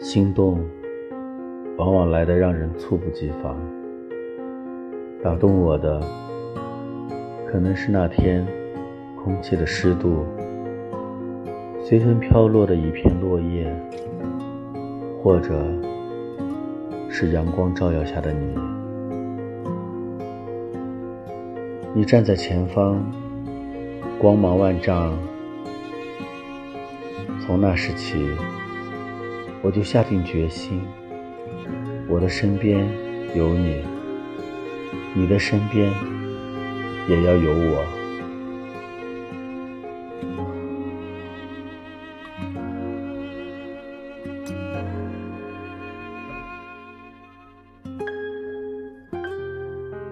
心动，往往来得让人猝不及防。打动我的，可能是那天空气的湿度，随风飘落的一片落叶，或者是阳光照耀下的你。你站在前方，光芒万丈。从那时起，我就下定决心，我的身边有你，你的身边也要有我。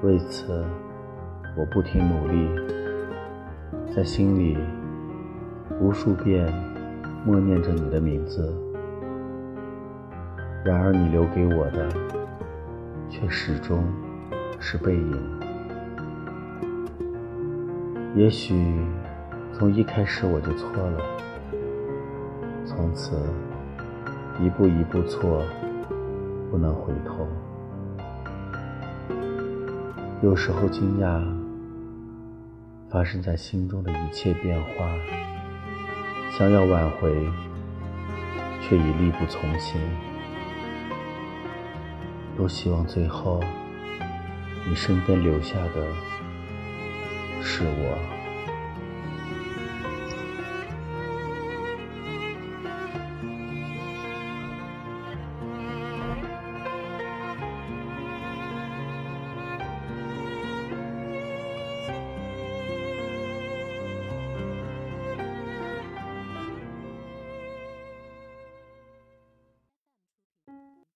为此，我不停努力，在心里无数遍。默念着你的名字，然而你留给我的却始终是背影。也许从一开始我就错了，从此一步一步错，不能回头。有时候惊讶发生在心中的一切变化。想要挽回，却已力不从心。多希望最后，你身边留下的是我。